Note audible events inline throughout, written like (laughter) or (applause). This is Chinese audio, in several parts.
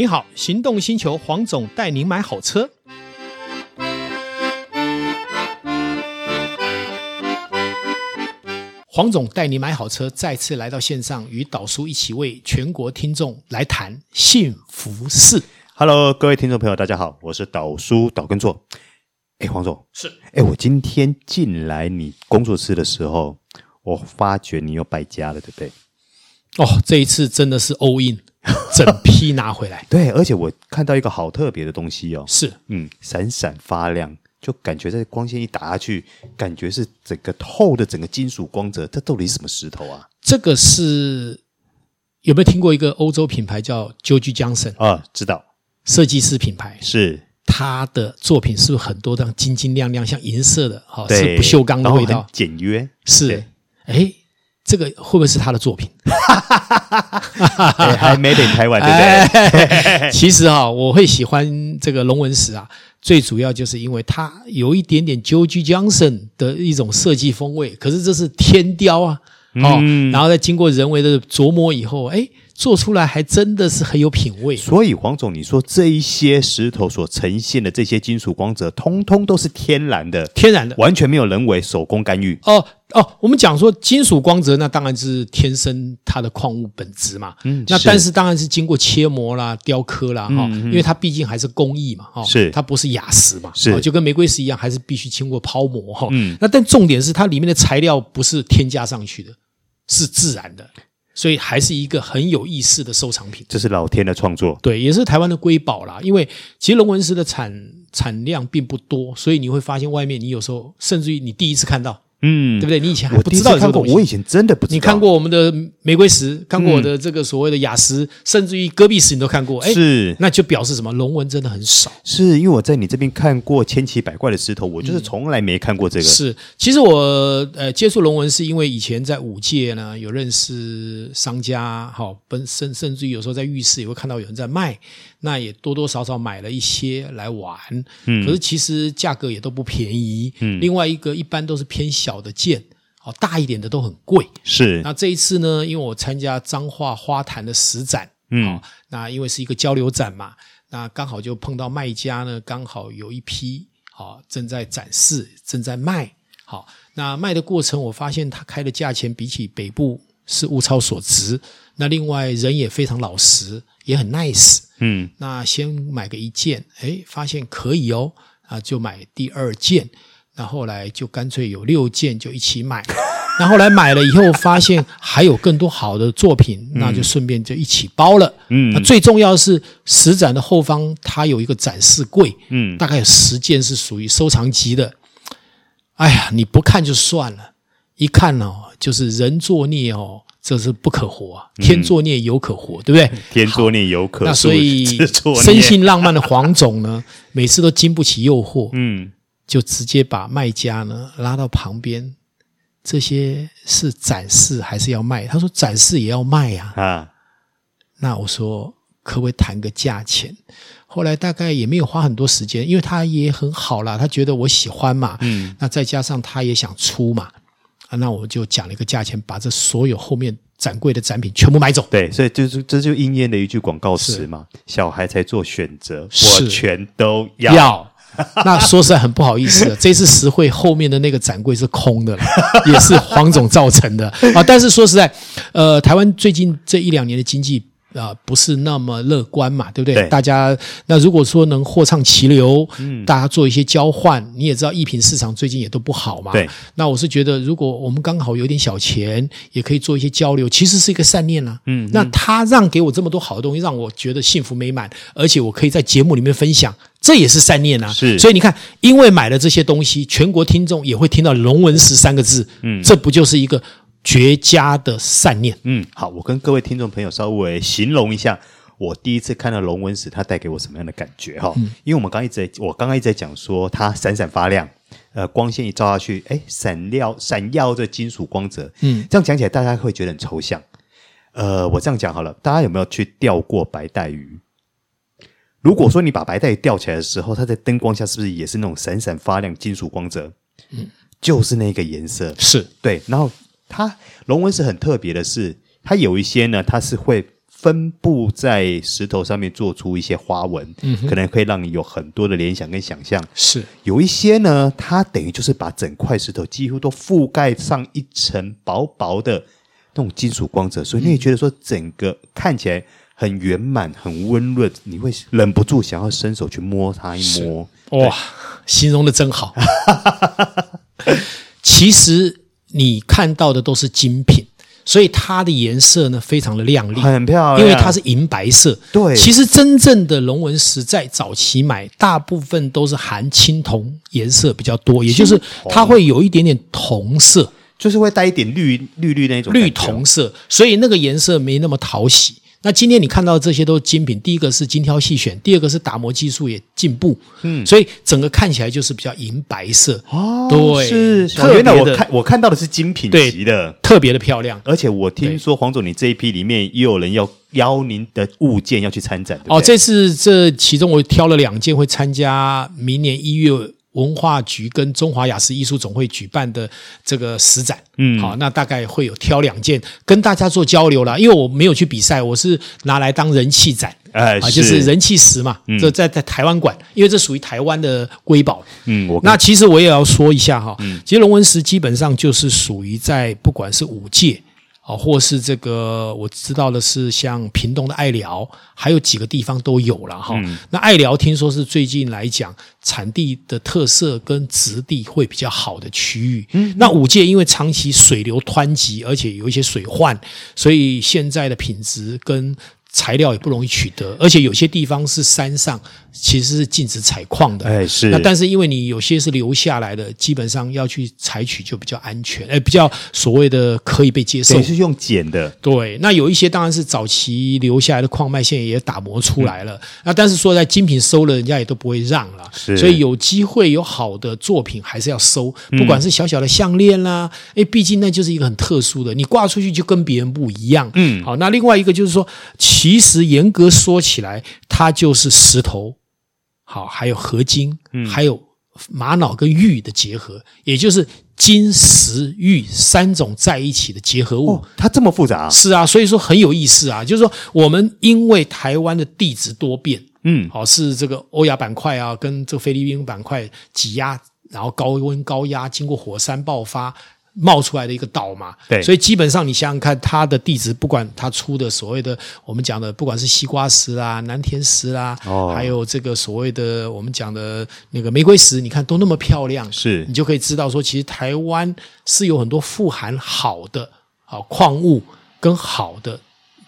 你好，行动星球黄总带您买好车。黄总带你买好车，再次来到线上，与导叔一起为全国听众来谈幸福事。Hello，各位听众朋友，大家好，我是导叔导根座。哎，黄总是哎，我今天进来你工作室的时候，我发觉你又败家了，对不对？哦，这一次真的是 all in，(laughs) 整批拿回来。对，而且我看到一个好特别的东西哦，是嗯，闪闪发亮，就感觉在光线一打下去，感觉是整个透的整个金属光泽。这到底是什么石头啊？这个是有没有听过一个欧洲品牌叫 George Johnson 啊？知道，设计师品牌是。他的作品是不是很多这样晶晶亮亮，像银色的？哈，是不锈钢的味道，简约。是，哎，这个会不会是他的作品？还没点台湾，对不对？其实哈，我会喜欢这个龙纹石啊，最主要就是因为它有一点点 Georg Jensen 的一种设计风味。可是这是天雕啊，哦，然后再经过人为的琢磨以后，哎。做出来还真的是很有品味，所以黄总，你说这一些石头所呈现的这些金属光泽，通通都是天然的，天然的，完全没有人为手工干预。哦哦，我们讲说金属光泽，那当然是天生它的矿物本质嘛。嗯，那但是当然是经过切磨啦、雕刻啦，哈、嗯，因为它毕竟还是工艺嘛，哈，是它不是雅石嘛，是就跟玫瑰石一样，还是必须经过抛磨哈。嗯，那但重点是它里面的材料不是添加上去的，是自然的。所以还是一个很有意思的收藏品，这是老天的创作，对，也是台湾的瑰宝啦。因为其实龙纹石的产产量并不多，所以你会发现外面你有时候甚至于你第一次看到。嗯，对不对？你以前还不知道这个东西，我以前真的不知道。你看过我们的玫瑰石，看过我的这个所谓的雅石，嗯、甚至于戈壁石，你都看过。哎，是，那就表示什么？龙纹真的很少。是因为我在你这边看过千奇百怪的石头，我就是从来没看过这个。嗯、是，其实我呃接触龙纹是因为以前在五界呢有认识商家，好，本身甚至于有时候在浴室也会看到有人在卖。那也多多少少买了一些来玩，嗯，可是其实价格也都不便宜，嗯，另外一个一般都是偏小的件，好，大一点的都很贵，是。那这一次呢，因为我参加彰化花坛的实展，嗯，那因为是一个交流展嘛，那刚好就碰到卖家呢，刚好有一批，好，正在展示，正在卖，好，那卖的过程我发现他开的价钱比起北部是物超所值，那另外人也非常老实，也很 nice。嗯，那先买个一件，哎，发现可以哦，啊，就买第二件，那后来就干脆有六件就一起买，(laughs) 那后来买了以后发现还有更多好的作品，那就顺便就一起包了。嗯，那最重要的是石展的后方它有一个展示柜，嗯，大概有十件是属于收藏级的。哎呀，你不看就算了，一看哦，就是人作孽哦。这是不可活啊！天作孽犹可活，嗯、对不对？(laughs) 天作孽犹可。那所以，(laughs) 生性浪漫的黄总呢，每次都经不起诱惑，嗯，就直接把卖家呢拉到旁边。这些是展示还是要卖？他说展示也要卖呀。啊，那我说可不可以谈个价钱？后来大概也没有花很多时间，因为他也很好啦，他觉得我喜欢嘛，嗯，那再加上他也想出嘛。啊，那我就讲了一个价钱，把这所有后面展柜的展品全部买走。对，所以就是这就应验了一句广告词嘛：小孩才做选择，我全都要。要 (laughs) 那说实在很不好意思的，这次实惠后面的那个展柜是空的了，(laughs) 也是黄总造成的啊。但是说实在，呃，台湾最近这一两年的经济。啊、呃，不是那么乐观嘛，对不对？对，大家那如果说能货畅其流，嗯，大家做一些交换，你也知道，艺品市场最近也都不好嘛。对，那我是觉得，如果我们刚好有点小钱，也可以做一些交流，其实是一个善念呐、啊。嗯，那他让给我这么多好的东西，让我觉得幸福美满，而且我可以在节目里面分享，这也是善念呐、啊。是，所以你看，因为买了这些东西，全国听众也会听到“龙纹石”三个字，嗯，这不就是一个。绝佳的善念，嗯，好，我跟各位听众朋友稍微形容一下，我第一次看到龙纹石，它带给我什么样的感觉哈？嗯、因为我们刚一直在，我刚刚一直在讲说它闪闪发亮，呃，光线一照下去，哎，闪亮闪耀着金属光泽，嗯，这样讲起来大家会觉得很抽象。呃，我这样讲好了，大家有没有去钓过白带鱼？如果说你把白带鱼钓起来的时候，它在灯光下是不是也是那种闪闪发亮金属光泽？嗯，就是那个颜色，是对，然后。它龙纹石很特别的是，它有一些呢，它是会分布在石头上面，做出一些花纹，嗯，可能可以让你有很多的联想跟想象。是有一些呢，它等于就是把整块石头几乎都覆盖上一层薄薄的那种金属光泽，所以你也觉得说整个看起来很圆满、很温润，你会忍不住想要伸手去摸它一摸。哇，形容的真好。(laughs) 其实你看到的都是精品。所以它的颜色呢，非常的亮丽，很漂亮，因为它是银白色。对，其实真正的龙纹石在早期买，大部分都是含青铜颜色比较多，也就是它会有一点点铜色，就是会带一点绿绿绿那种绿铜色，所以那个颜色没那么讨喜。那今天你看到的这些都是精品，第一个是精挑细选，第二个是打磨技术也进步，嗯，所以整个看起来就是比较银白色哦，对，是特别的。我看我看到的是精品级的，特别的漂亮。而且我听说黄总，你这一批里面也有人要邀您的物件要去参展，哦，这次这其中我挑了两件会参加明年一月。文化局跟中华雅思艺术总会举办的这个石展，嗯，好，那大概会有挑两件跟大家做交流啦。因为我没有去比赛，我是拿来当人气展，哎，啊，就是人气石嘛，这、嗯、在在台湾馆，因为这属于台湾的瑰宝，嗯，我那其实我也要说一下哈，嗯，其实龙纹石基本上就是属于在不管是五界。哦，或是这个我知道的是，像屏东的爱寮，还有几个地方都有了哈。嗯、那爱寮听说是最近来讲产地的特色跟质地会比较好的区域。嗯，那五界因为长期水流湍急，而且有一些水患，所以现在的品质跟材料也不容易取得，而且有些地方是山上。其实是禁止采矿的，哎是。那但是因为你有些是留下来的，基本上要去采取就比较安全，哎，比较所谓的可以被接受。也是用捡的。对，那有一些当然是早期留下来的矿脉，现在也打磨出来了。嗯、那但是说在精品收了，人家也都不会让了。是。所以有机会有好的作品还是要收，不管是小小的项链啦，哎、嗯，毕竟那就是一个很特殊的，你挂出去就跟别人不一样。嗯。好，那另外一个就是说，其实严格说起来，它就是石头。好，还有合金，嗯，还有玛瑙跟玉的结合，也就是金石玉三种在一起的结合物。哦，它这么复杂啊？是啊，所以说很有意思啊。就是说，我们因为台湾的地质多变，嗯，好，是这个欧亚板块啊，跟这个菲律宾板块挤压，然后高温高压，经过火山爆发。冒出来的一个岛嘛，对，所以基本上你想想看，它的地质，不管它出的所谓的我们讲的，不管是西瓜石啦、南田石啦，哦，还有这个所谓的我们讲的那个玫瑰石，你看都那么漂亮，是。你就可以知道说，其实台湾是有很多富含好的啊矿物跟好的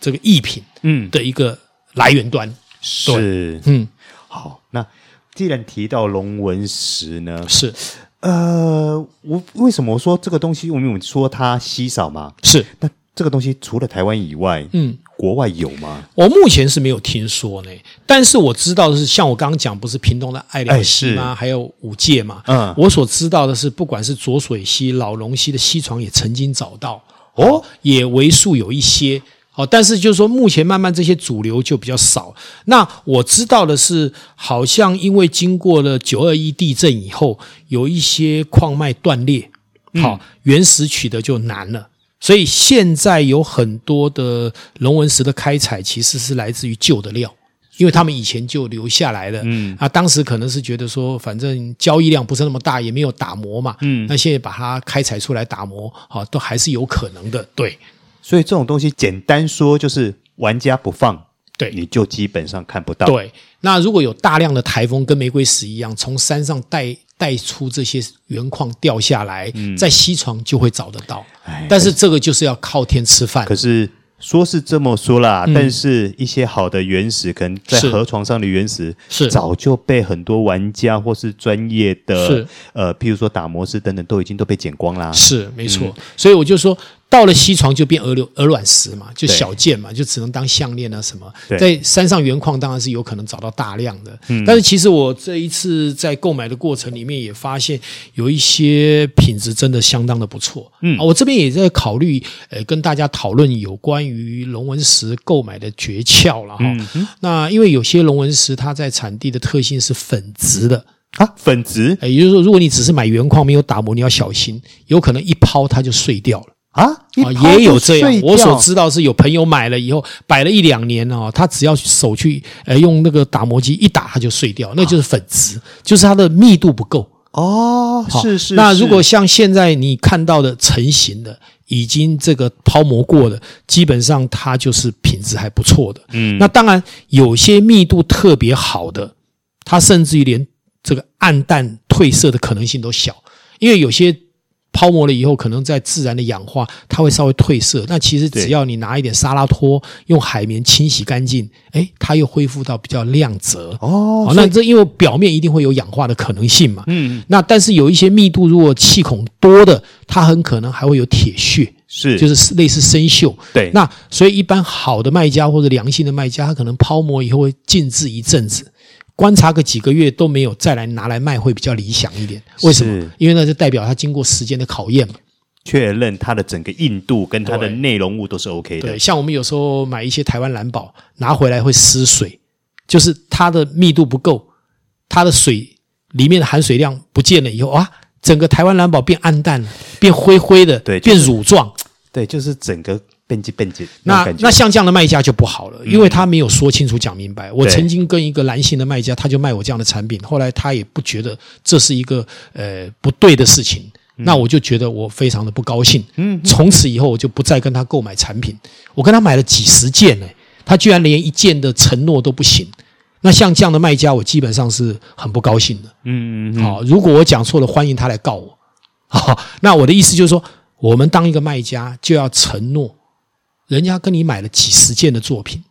这个艺品，嗯，的一个来源端，嗯、是，嗯，好，那既然提到龙纹石呢，是。呃，我为什么我说这个东西？我们说它稀少嘛，是。那这个东西除了台湾以外，嗯，国外有吗？我目前是没有听说呢。但是我知道的是，像我刚刚讲，不是屏东的艾寮溪吗？还有五界嘛。嗯，我所知道的是，不管是浊水溪、老龙溪的溪床，也曾经找到哦，也为数有一些。好，但是就是说，目前慢慢这些主流就比较少。那我知道的是，好像因为经过了九二一地震以后，有一些矿脉断裂，好，原石取得就难了。所以现在有很多的龙纹石的开采，其实是来自于旧的料，因为他们以前就留下来了。嗯，啊，当时可能是觉得说，反正交易量不是那么大，也没有打磨嘛。嗯，那现在把它开采出来打磨，好，都还是有可能的。对。所以这种东西，简单说就是玩家不放，对，你就基本上看不到。对，那如果有大量的台风，跟玫瑰石一样，从山上带带出这些原矿掉下来，嗯、在西床就会找得到。但是这个就是要靠天吃饭。可是说是这么说啦，嗯、但是一些好的原石，可能在河床上的原石，是早就被很多玩家或是专业的，是呃，譬如说打磨师等等，都已经都被捡光啦。是没错，嗯、所以我就说。到了西床就变鹅鹅卵石嘛，就小件嘛，就只能当项链啊什么。对在山上原矿当然是有可能找到大量的，嗯、但是其实我这一次在购买的过程里面也发现有一些品质真的相当的不错。嗯，我这边也在考虑，呃，跟大家讨论有关于龙纹石购买的诀窍了哈。嗯、那因为有些龙纹石它在产地的特性是粉质的啊，粉质，也就是说，如果你只是买原矿没有打磨，你要小心，有可能一抛它就碎掉了。啊，也有这样。我所知道是有朋友买了以后摆了一两年哦，他只要手去呃用那个打磨机一打，它就碎掉，那就是粉质，就是它的密度不够哦。是是。那如果像现在你看到的成型的，已经这个抛磨过的，基本上它就是品质还不错的。嗯。那当然有些密度特别好的，它甚至于连这个暗淡褪色的可能性都小，因为有些。抛磨了以后，可能在自然的氧化，它会稍微褪色。那其实只要你拿一点沙拉托，用海绵清洗干净，哎，它又恢复到比较亮泽。哦，那这因为表面一定会有氧化的可能性嘛。嗯。那但是有一些密度如果气孔多的，它很可能还会有铁屑，是就是类似生锈。对。那所以一般好的卖家或者良性的卖家，他可能抛磨以后会静置一阵子。观察个几个月都没有，再来拿来卖会比较理想一点。为什么？因为那就代表它经过时间的考验嘛，确认它的整个硬度跟它的内容物都是 OK 的。对，像我们有时候买一些台湾蓝宝，拿回来会失水，就是它的密度不够，它的水里面的含水量不见了以后啊，整个台湾蓝宝变暗淡了，变灰灰的，对，变乳状，对，就是整个。那那像这样的卖家就不好了，因为他没有说清楚讲明白。我曾经跟一个男性的卖家，他就卖我这样的产品，后来他也不觉得这是一个呃不对的事情，那我就觉得我非常的不高兴。嗯，从此以后我就不再跟他购买产品。我跟他买了几十件呢，他居然连一件的承诺都不行。那像这样的卖家，我基本上是很不高兴的。嗯嗯，好，如果我讲错了，欢迎他来告我。好，那我的意思就是说，我们当一个卖家就要承诺。人家跟你买了几十件的作品，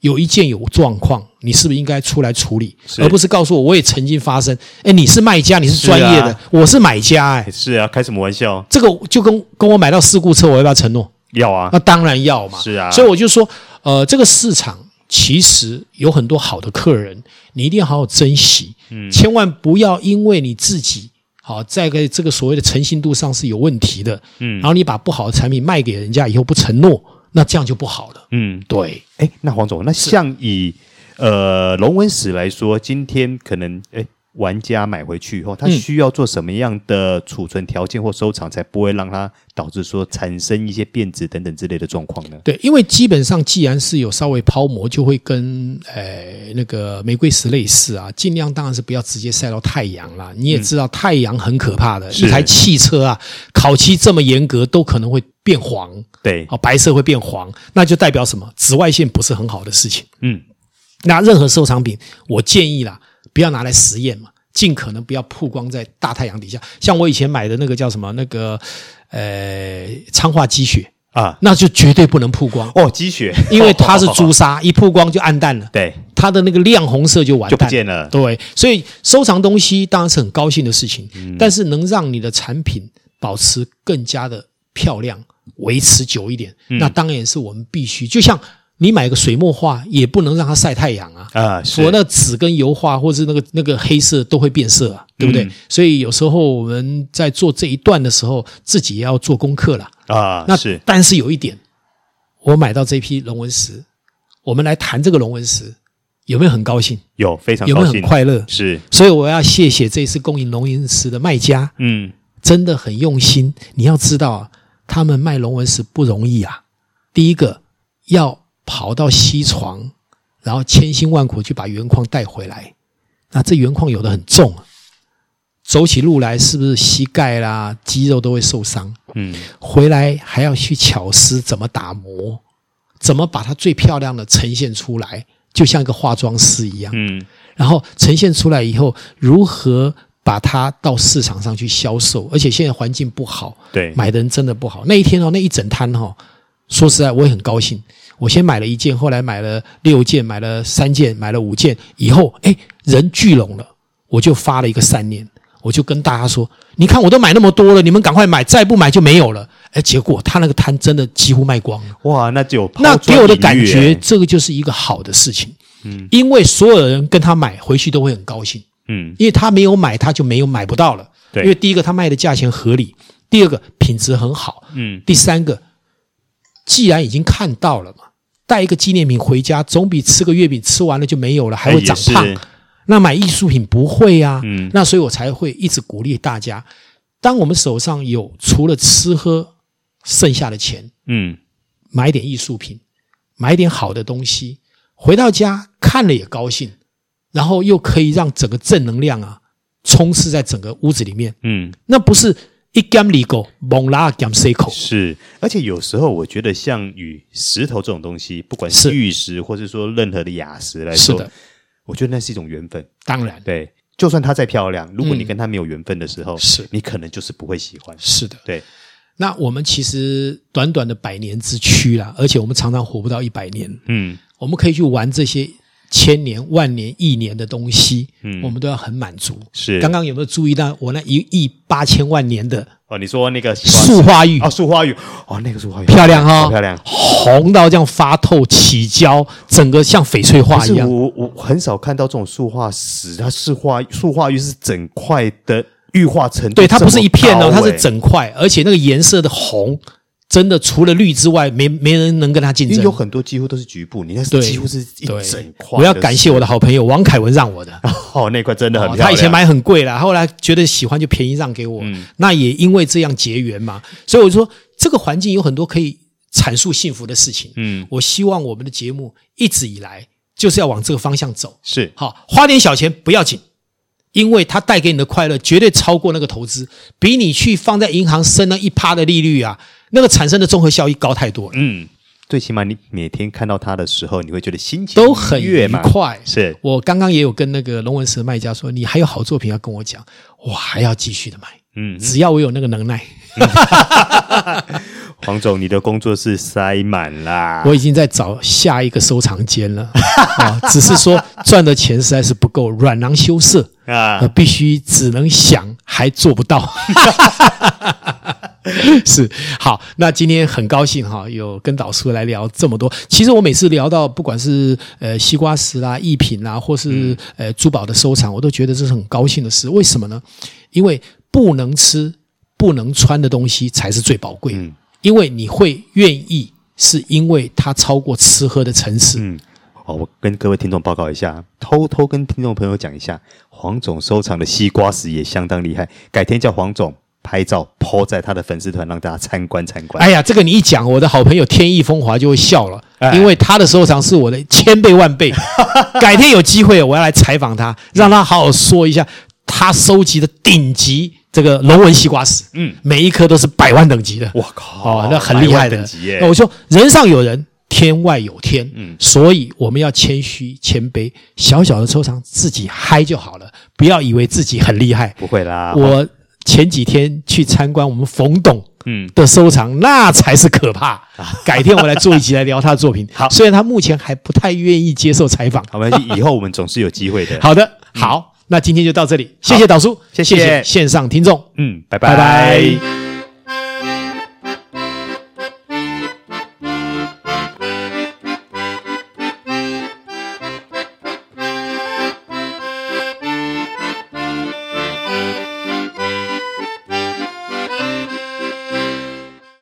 有一件有状况，你是不是应该出来处理，而不是告诉我我也曾经发生？哎，你是卖家，你是专业的，我是买家，哎，是啊，开什么玩笑？这个就跟跟我买到事故车，我要不要承诺？要啊，那当然要嘛。是啊，所以我就说，呃，这个市场其实有很多好的客人，你一定要好好珍惜，嗯，千万不要因为你自己好在个这个所谓的诚信度上是有问题的，嗯，然后你把不好的产品卖给人家以后不承诺。那这样就不好了。嗯，对。哎，那黄总，那像以呃龙纹石来说，今天可能哎玩家买回去以后，他需要做什么样的储存条件或收藏，才不会让它导致说产生一些变质等等之类的状况呢？对，因为基本上既然是有稍微抛磨，就会跟呃那个玫瑰石类似啊，尽量当然是不要直接晒到太阳啦。你也知道太阳很可怕的，一台汽车啊，烤漆这么严格，都可能会变黄。对，哦，白色会变黄，那就代表什么？紫外线不是很好的事情。嗯，那任何收藏品，我建议啦，不要拿来实验嘛，尽可能不要曝光在大太阳底下。像我以前买的那个叫什么？那个呃，昌化积雪啊，那就绝对不能曝光哦。积雪，因为它是朱砂，(laughs) 一曝光就暗淡了。对，它的那个亮红色就完蛋，就不见了。对，所以收藏东西当然是很高兴的事情，嗯，但是能让你的产品保持更加的漂亮。维持久一点，那当然也是我们必须。就像你买个水墨画，也不能让它晒太阳啊，啊，否则那纸跟油画或是那个那个黑色都会变色啊，对不对？所以有时候我们在做这一段的时候，自己也要做功课了啊。那是，但是有一点，我买到这批龙纹石，我们来谈这个龙纹石，有没有很高兴？有，非常有没有很快乐？是，所以我要谢谢这次供应龙纹石的卖家，嗯，真的很用心。你要知道啊。他们卖龙纹石不容易啊！第一个要跑到西床，然后千辛万苦去把原矿带回来。那这原矿有的很重，走起路来是不是膝盖啦、肌肉都会受伤？嗯，回来还要去巧思怎么打磨，怎么把它最漂亮的呈现出来，就像一个化妆师一样。嗯，然后呈现出来以后，如何？把它到市场上去销售，而且现在环境不好，对，买的人真的不好。那一天哦，那一整摊哦，说实在，我也很高兴。我先买了一件，后来买了六件，买了三件，买了五件，以后哎，人聚拢了，我就发了一个三年，我就跟大家说：你看，我都买那么多了，你们赶快买，再不买就没有了。哎，结果他那个摊真的几乎卖光了。哇，那就那给我的感觉，这个就是一个好的事情。嗯，因为所有人跟他买回去都会很高兴。嗯，因为他没有买，他就没有买不到了。对，因为第一个他卖的价钱合理，第二个品质很好。嗯，第三个，既然已经看到了嘛，带一个纪念品回家，总比吃个月饼吃完了就没有了还会长胖。那买艺术品不会啊。嗯，那所以我才会一直鼓励大家，当我们手上有除了吃喝剩下的钱，嗯，买点艺术品，买点好的东西，回到家看了也高兴，然后又可以让整个正能量啊充斥在整个屋子里面。嗯，那不是一干里狗猛拉干塞口。是，而且有时候我觉得像与石头这种东西，不管是玉石，或是说任何的雅石来说，是的，我觉得那是一种缘分。当然，对。就算它再漂亮，如果你跟它没有缘分的时候，是你可能就是不会喜欢。是的，对。那我们其实短短的百年之躯啦，而且我们常常活不到一百年。嗯，我们可以去玩这些千年、万年、亿年的东西，嗯，我们都要很满足。是。刚刚有没有注意到我那一亿八千万年的？哦，你说那个树花玉哦，树花玉哦，那个树花玉漂亮哈、哦，漂亮，红到这样发透起胶，整个像翡翠花一样。我我很少看到这种树化石，它是花树花玉是整块的玉化成，对，它不是一片哦，它是整块，而且那个颜色的红。真的除了绿之外，没没人能跟他竞争。因为有很多几乎都是局部，你那是几乎是一整块。我要感谢我的好朋友王凯文让我的。(laughs) 哦，那块真的很漂亮。他以前买很贵啦，后来觉得喜欢就便宜让给我。嗯，那也因为这样结缘嘛，所以我就说这个环境有很多可以阐述幸福的事情。嗯，我希望我们的节目一直以来就是要往这个方向走。是，好，花点小钱不要紧。因为它带给你的快乐绝对超过那个投资，比你去放在银行升了一趴的利率啊，那个产生的综合效益高太多了。嗯，最起码你每天看到它的时候，你会觉得心情都很愉快。是我刚刚也有跟那个龙纹石的卖家说，你还有好作品要跟我讲，我还要继续的买。嗯，只要我有那个能耐。嗯 (laughs) 黄总，你的工作室塞满啦！我已经在找下一个收藏间了啊，(laughs) 只是说赚的钱实在是不够，软囊羞涩啊，必须只能想，还做不到。(laughs) (laughs) 是好，那今天很高兴哈，有跟导叔来聊这么多。其实我每次聊到不管是呃西瓜石啦、艺品啦，或是呃珠宝的收藏，我都觉得这是很高兴的事。为什么呢？因为不能吃、不能穿的东西才是最宝贵。嗯因为你会愿意，是因为它超过吃喝的层次。嗯，好，我跟各位听众报告一下，偷偷跟听众朋友讲一下，黄总收藏的西瓜石也相当厉害。改天叫黄总拍照 po 在他的粉丝团，让大家参观参观。哎呀，这个你一讲，我的好朋友天意风华就会笑了，因为他的收藏是我的千倍万倍。(laughs) 改天有机会，我要来采访他，让他好好说一下他收集的顶级。这个龙纹西瓜石，嗯，每一颗都是百万等级的，我靠，哦，那很厉害的。那我说，人上有人，天外有天，嗯，所以我们要谦虚谦卑，小小的收藏自己嗨就好了，不要以为自己很厉害。不会啦，我前几天去参观我们冯董，嗯的收藏，那才是可怕。啊改天我来做一集来聊他的作品。(laughs) 好，虽然他目前还不太愿意接受采访，好，没关系，(laughs) 以后我们总是有机会的。好的，好。那今天就到这里，谢谢导叔，谢谢线上听众，嗯，拜拜。拜拜。